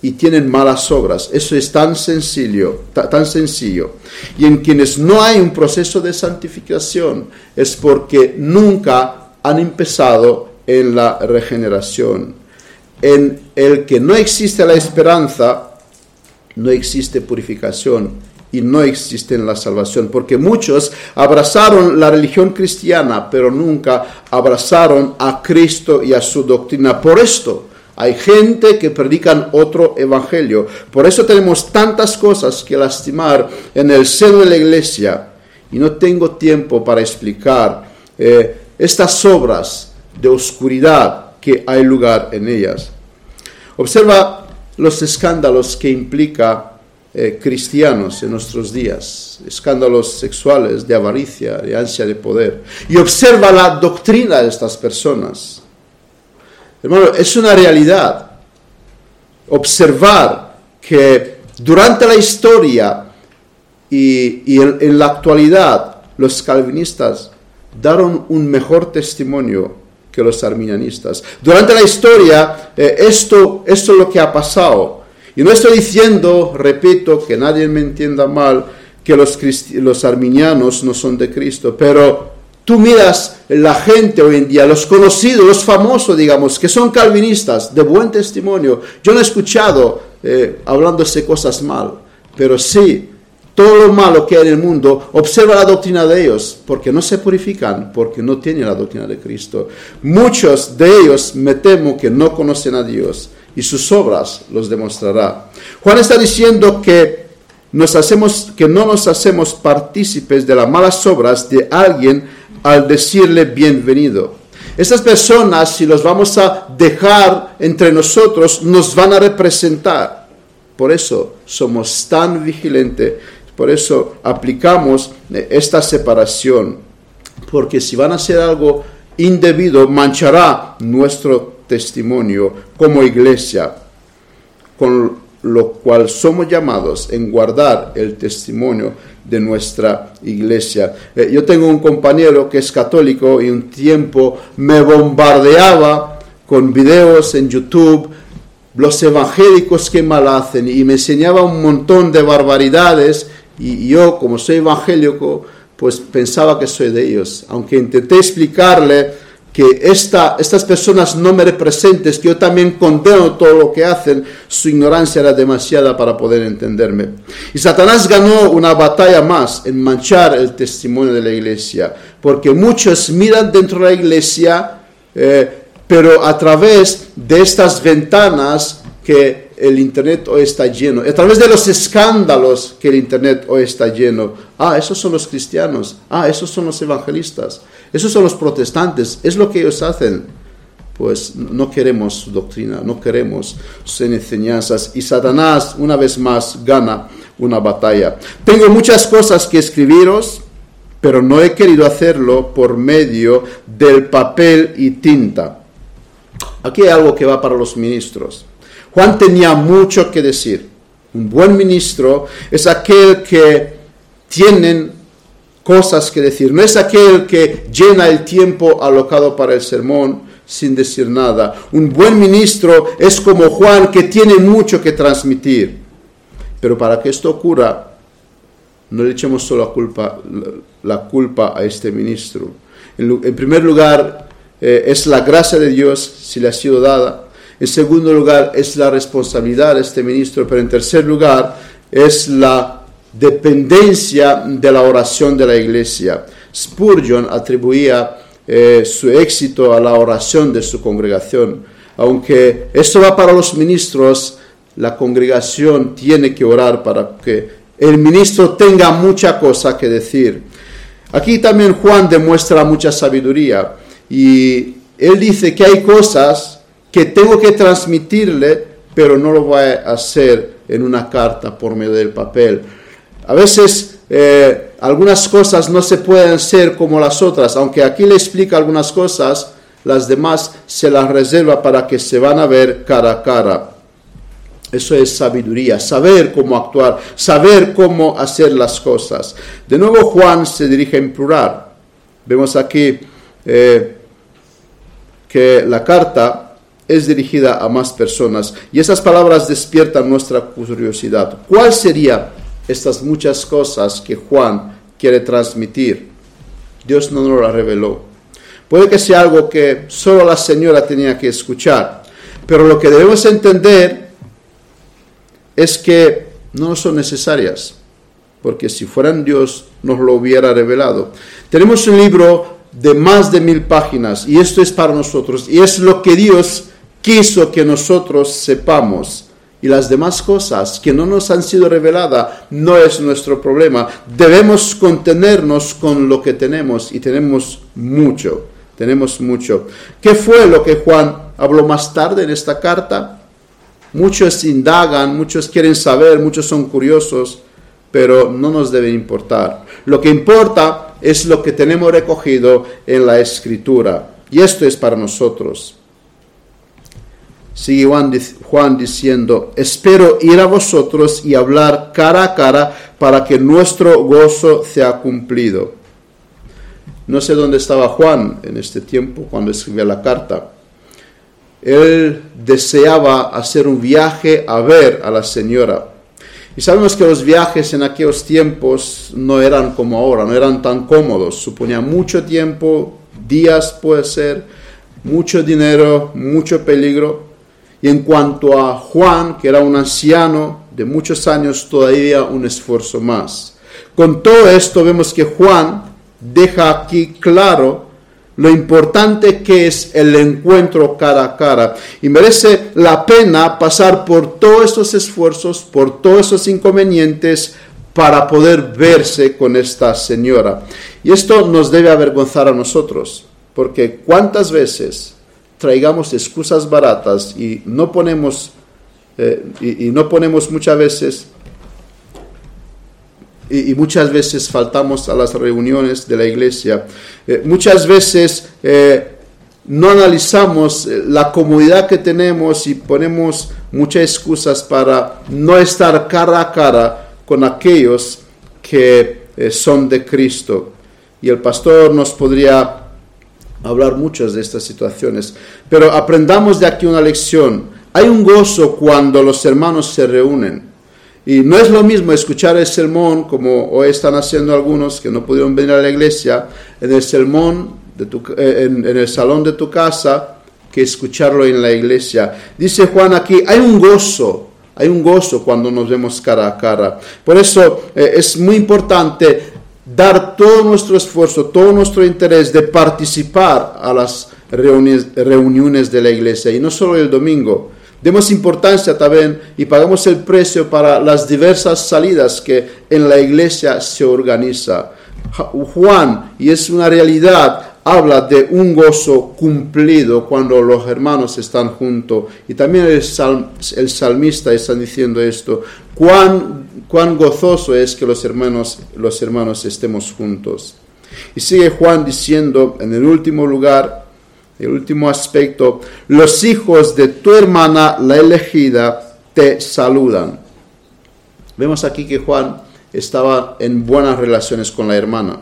y tienen malas obras. Eso es tan sencillo, tan sencillo. Y en quienes no hay un proceso de santificación es porque nunca han empezado en la regeneración en el que no existe la esperanza, no existe purificación y no existe la salvación, porque muchos abrazaron la religión cristiana, pero nunca abrazaron a Cristo y a su doctrina. Por esto hay gente que predican otro evangelio. Por eso tenemos tantas cosas que lastimar en el seno de la iglesia. Y no tengo tiempo para explicar eh, estas obras de oscuridad que hay lugar en ellas. Observa los escándalos que implica eh, cristianos en nuestros días, escándalos sexuales, de avaricia, de ansia de poder, y observa la doctrina de estas personas. Hermano, es una realidad observar que durante la historia y, en la actualidad los calvinistas daron un mejor testimonio que los arminianistas. Durante la historia, eh, esto, esto es lo que ha pasado. Y no estoy diciendo, repito, que nadie me entienda mal, que los, los arminianos no son de Cristo, pero tú miras la gente hoy en día, los conocidos, los famosos, digamos, que son calvinistas, de buen testimonio. Yo no he escuchado eh, hablándose cosas mal, pero sí, todo lo malo que hay en el mundo, observa la doctrina de ellos, porque no se purifican, porque no tienen la doctrina de Cristo. Muchos de ellos me temo que no conocen a Dios y sus obras los demostrará. Juan está diciendo que no nos hacemos partícipes de las malas obras de alguien al decirle bienvenido. Estas personas, si los vamos a dejar entre nosotros, nos van a representar. Por eso somos tan vigilantes por eso aplicamos esta separación, porque si van a hacer algo indebido, manchará nuestro testimonio como iglesia, con lo cual somos llamados en guardar el testimonio de nuestra iglesia. Eh, yo tengo un compañero que es católico y un tiempo me bombardeaba con videos en YouTube los evangélicos que mal hacen y me enseñaba un montón de barbaridades y yo, como soy evangélico, pues pensaba que soy de ellos. Aunque intenté explicarle que esta, estas personas no me representen, que yo también condeno todo lo que hacen, su ignorancia era demasiada para poder entenderme. Y Satanás ganó una batalla más en manchar el testimonio de la iglesia, porque muchos miran dentro de la iglesia, eh, pero a través de estas ventanas que el Internet hoy está lleno, a través de los escándalos que el Internet hoy está lleno. Ah, esos son los cristianos, ah, esos son los evangelistas, esos son los protestantes, es lo que ellos hacen. Pues no queremos su doctrina, no queremos sus enseñanzas y Satanás una vez más gana una batalla. Tengo muchas cosas que escribiros, pero no he querido hacerlo por medio del papel y tinta. Aquí hay algo que va para los ministros. Juan tenía mucho que decir. Un buen ministro es aquel que tiene cosas que decir. No es aquel que llena el tiempo alocado para el sermón sin decir nada. Un buen ministro es como Juan que tiene mucho que transmitir. Pero para que esto ocurra, no le echemos solo la culpa, la culpa a este ministro. En, primer lugar, eh, es la gracia de Dios si le ha sido dada. En segundo lugar, es la responsabilidad de este ministro, pero en tercer lugar, es la dependencia de la oración de la iglesia. Spurgeon atribuía eh, su éxito a la oración de su congregación. Aunque esto va para los ministros, la congregación tiene que orar para que el ministro tenga mucha cosa que decir. Aquí también Juan demuestra mucha sabiduría y él dice que hay cosas que tengo que transmitirle, pero no lo voy a hacer en una carta por medio del papel. A veces eh, algunas cosas no se pueden hacer como las otras, aunque aquí le explica algunas cosas, las demás se las reserva para que se van a ver cara a cara. Eso es sabiduría, saber cómo actuar, saber cómo hacer las cosas. De nuevo Juan se dirige en plural. Vemos aquí eh, que la carta es dirigida a más personas y esas palabras despiertan nuestra curiosidad. ¿Cuál serían estas muchas cosas que Juan quiere transmitir? Dios no nos la reveló. Puede que sea algo que solo la señora tenía que escuchar, pero lo que debemos entender es que no son necesarias, porque si fueran Dios nos lo hubiera revelado. Tenemos un libro de más de mil páginas y esto es para nosotros y es lo que Dios quiso que nosotros sepamos. Y las demás cosas que no nos han sido reveladas no es nuestro problema. Debemos contenernos con lo que tenemos y tenemos mucho. Tenemos mucho. ¿Qué fue lo que Juan habló más tarde en esta carta? Muchos indagan, muchos quieren saber, muchos son curiosos, pero no nos debe importar. Lo que importa es lo que tenemos recogido en la escritura. Y esto es para nosotros. Sigue Juan, diciendo, espero ir a vosotros y hablar cara a cara para que nuestro gozo sea cumplido. No sé dónde estaba Juan en este tiempo cuando escribía la carta. Él deseaba hacer un viaje a ver a la señora. Y sabemos que los viajes en aquellos tiempos no eran como ahora, no eran tan cómodos, suponía mucho tiempo, días puede ser, mucho dinero, mucho peligro. Y en cuanto a Juan, que era un anciano de muchos años, todavía un esfuerzo más. Con todo esto vemos que Juan deja aquí claro lo importante que es el encuentro cara a cara. Y merece la pena pasar por todos estos esfuerzos, por todos esos inconvenientes para poder verse con esta señora. Y esto nos debe avergonzar a nosotros, porque cuántas veces traigamos excusas baratas y no ponemos, eh, y no ponemos muchas veces y, muchas veces faltamos a las reuniones de la iglesia. Eh, muchas veces eh, no analizamos la comodidad que tenemos y ponemos muchas excusas para no estar cara a cara con aquellos que son de Cristo. Y el pastor nos podría hablar muchas de estas situaciones, pero aprendamos de aquí una lección. Hay un gozo cuando los hermanos se reúnen. Y no es lo mismo escuchar el sermón, como hoy están haciendo algunos que no pudieron venir a la iglesia, en el sermón, eh, en, el salón de tu casa, que escucharlo en la iglesia. Dice Juan aquí, hay un gozo, hay un gozo cuando nos vemos cara a cara. Por eso eh, es muy importante dar todo nuestro esfuerzo, todo nuestro interés de participar a las reuniones, de la iglesia, y no solo el domingo, Demos importancia también y pagamos el precio para las diversas salidas que en la iglesia se organiza. Juan, y es una realidad, habla de un gozo cumplido cuando los hermanos están juntos. Y también el, salmista está diciendo esto. Cuán, cuán gozoso es que los hermanos, los hermanos estemos juntos. Y sigue Juan diciendo en el último lugar, el último aspecto, los hijos de tu hermana, la elegida, te saludan. Vemos aquí que Juan estaba en buenas relaciones con la hermana.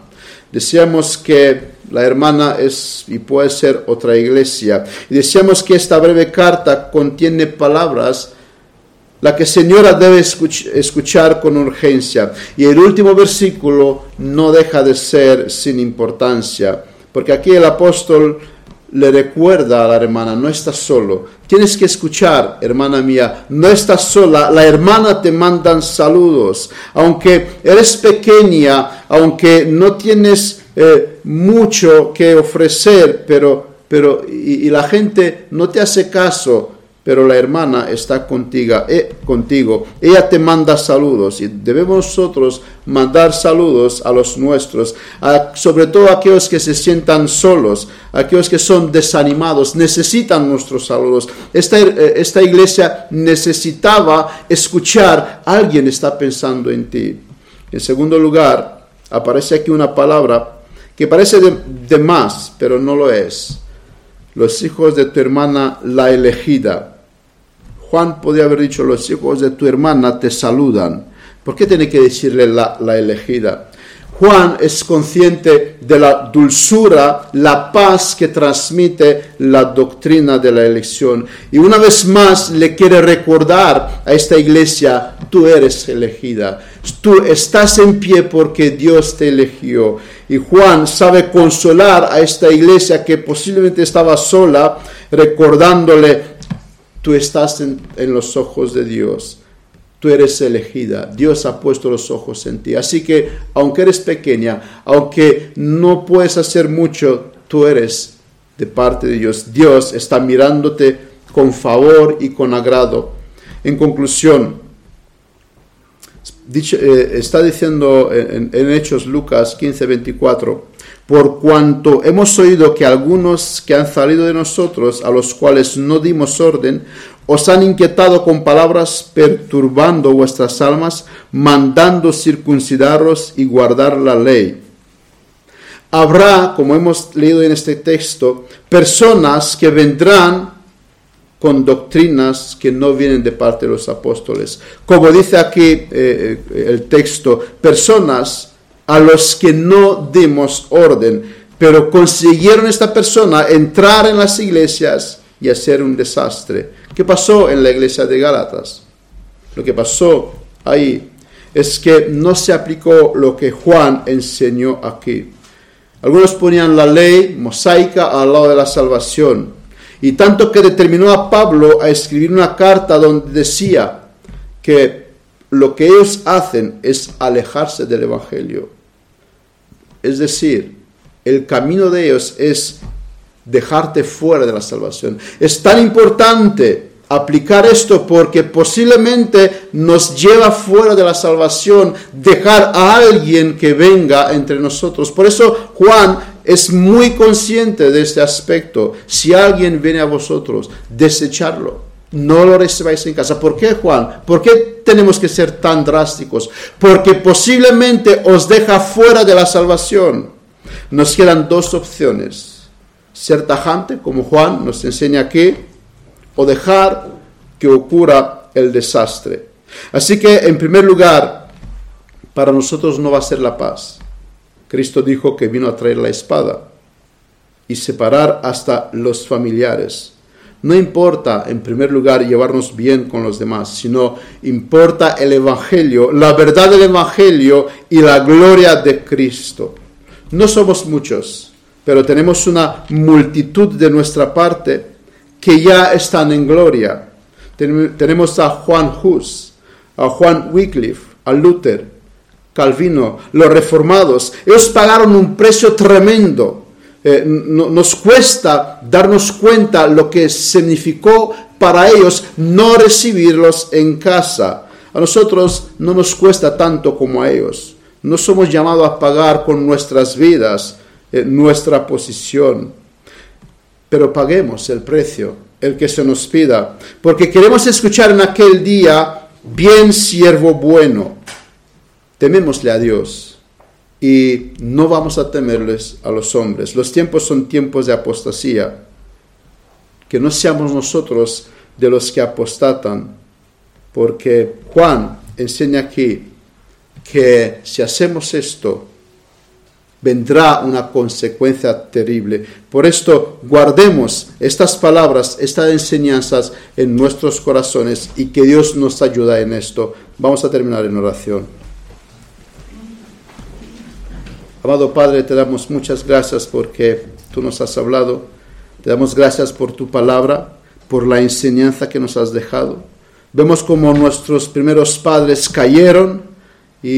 Decíamos que la hermana es y puede ser otra iglesia. Y decíamos que esta breve carta contiene palabras la que señora debe escuchar con urgencia. Y el último versículo no deja de ser sin importancia, porque aquí el apóstol le recuerda a la hermana, no estás solo. Tienes que escuchar, hermana mía, no estás sola. La hermana te mandan saludos. Aunque eres pequeña, aunque no tienes eh, mucho que ofrecer, pero, pero y la gente no te hace caso, pero la hermana está contigo, eh, contigo. Ella te manda saludos y debemos nosotros mandar saludos a los nuestros, sobre todo a aquellos que se sientan solos, aquellos que son desanimados, necesitan nuestros saludos. Esta, eh, esta iglesia necesitaba escuchar, alguien está pensando en ti. En segundo lugar, aparece aquí una palabra que parece de más, pero no lo es los hijos de tu hermana la elegida. Juan podía haber dicho, los hijos de tu hermana te saludan. ¿Por qué tiene que decirle la, la elegida? Juan es consciente de la dulzura, la paz que transmite la doctrina de la elección. Y una vez más le quiere recordar a esta iglesia, tú eres elegida, tú estás en pie porque Dios te eligió. Y Juan sabe consolar a esta iglesia que posiblemente estaba sola, recordándole, tú estás en, los ojos de Dios tú eres elegida, Dios ha puesto los ojos en ti. Así que aunque eres pequeña, aunque no puedes hacer mucho, tú eres de parte de Dios. Dios está mirándote con favor y con agrado. En conclusión, eh, está diciendo en, en Hechos Lucas 15, 24, por cuanto hemos oído que algunos que han salido de nosotros, a los cuales no dimos orden, os han inquietado con palabras perturbando vuestras almas, mandando circuncidaros y guardar la ley. Habrá, como hemos leído en este texto, personas que vendrán con doctrinas que no vienen de parte de los apóstoles. Como dice aquí eh, eh, el texto, personas a los que no dimos orden, pero consiguieron esta persona entrar en las iglesias y hacer un desastre. ¿Qué pasó en la iglesia de Gálatas? Lo que pasó ahí es que no se aplicó lo que Juan enseñó aquí. Algunos ponían la ley mosaica al lado de la salvación. Y tanto que determinó a Pablo a escribir una carta donde decía que lo que ellos hacen es alejarse del Evangelio. Es decir, el camino de ellos es dejarte fuera de la salvación. Es tan importante aplicar esto porque posiblemente nos lleva fuera de la salvación dejar a alguien que venga entre nosotros. Por eso Juan es muy consciente de este aspecto. Si alguien viene a vosotros, desecharlo. No lo recibáis en casa. ¿Por qué, Juan? ¿Por qué tenemos que ser tan drásticos? Porque posiblemente os deja fuera de la salvación. Nos quedan dos opciones. Ser tajante, como Juan nos enseña aquí, o dejar que ocurra el desastre. Así que, en primer lugar, para nosotros no va a ser la paz. Cristo dijo que vino a traer la espada y separar hasta los familiares. No importa, en primer lugar, llevarnos bien con los demás, sino importa el Evangelio, la verdad del Evangelio y la gloria de Cristo. No somos muchos, pero tenemos una multitud de nuestra parte que ya están en gloria. Tenemos a Juan Hus, a Juan Wycliffe, a Luther, Calvino, los reformados. Ellos pagaron un precio tremendo. Eh, nos cuesta darnos cuenta lo que significó para ellos no recibirlos en casa. A nosotros no nos cuesta tanto como a ellos. No somos llamados a pagar con nuestras vidas eh, nuestra posición pero paguemos el precio, el que se nos pida, porque queremos escuchar en aquel día, bien siervo bueno, temémosle a Dios y no vamos a temerles a los hombres. Los tiempos son tiempos de apostasía, que no seamos nosotros de los que apostatan, porque Juan enseña aquí que si hacemos esto, vendrá una consecuencia terrible. Por esto, guardemos estas palabras, estas enseñanzas en nuestros corazones y que Dios nos ayude en esto. Vamos a terminar en oración. Amado Padre, te damos muchas gracias porque tú nos has hablado. Te damos gracias por tu palabra, por la enseñanza que nos has dejado. Vemos como nuestros primeros padres cayeron y,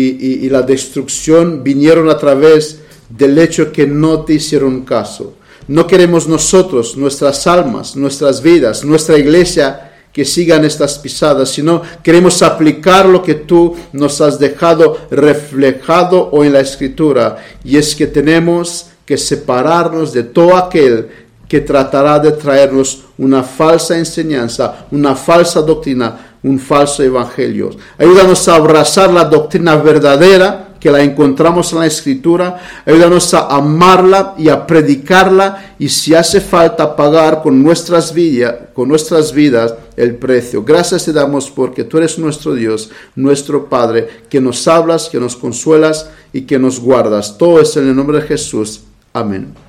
y la destrucción vinieron a través del hecho que no te hicieron caso. No queremos nosotros, nuestras almas, nuestras vidas, nuestra iglesia que sigan estas pisadas, sino queremos aplicar lo que tú nos has dejado reflejado hoy en la escritura, y es que tenemos que separarnos de todo aquel que tratará de traernos una falsa enseñanza, una falsa doctrina, un falso evangelio. Ayúdanos a abrazar la doctrina verdadera que la encontramos en la escritura, ayúdanos a amarla y a predicarla y si hace falta pagar con nuestras, vidas, con nuestras vidas el precio. Gracias te damos porque tú eres nuestro Dios, nuestro Padre, que nos hablas, que nos consuelas y que nos guardas. Todo es en el nombre de Jesús. Amén.